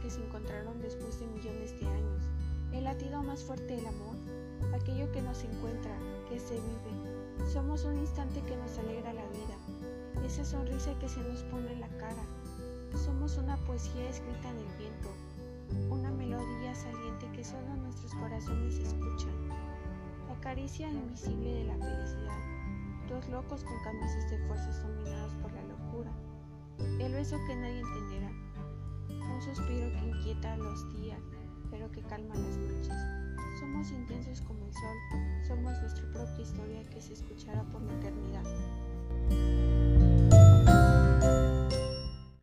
que se encontraron después de millones de años, el latido más fuerte del amor, aquello que nos encuentra, que se vive. Somos un instante que nos alegra la vida, esa sonrisa que se nos pone en la cara. Somos una poesía escrita en el viento, una melodía saliente que solo nuestros corazones escuchan. La caricia invisible de la felicidad, dos locos con camisas de fuerzas dominados por la locura. El beso que nadie entenderá, inquieta los días, pero que calma las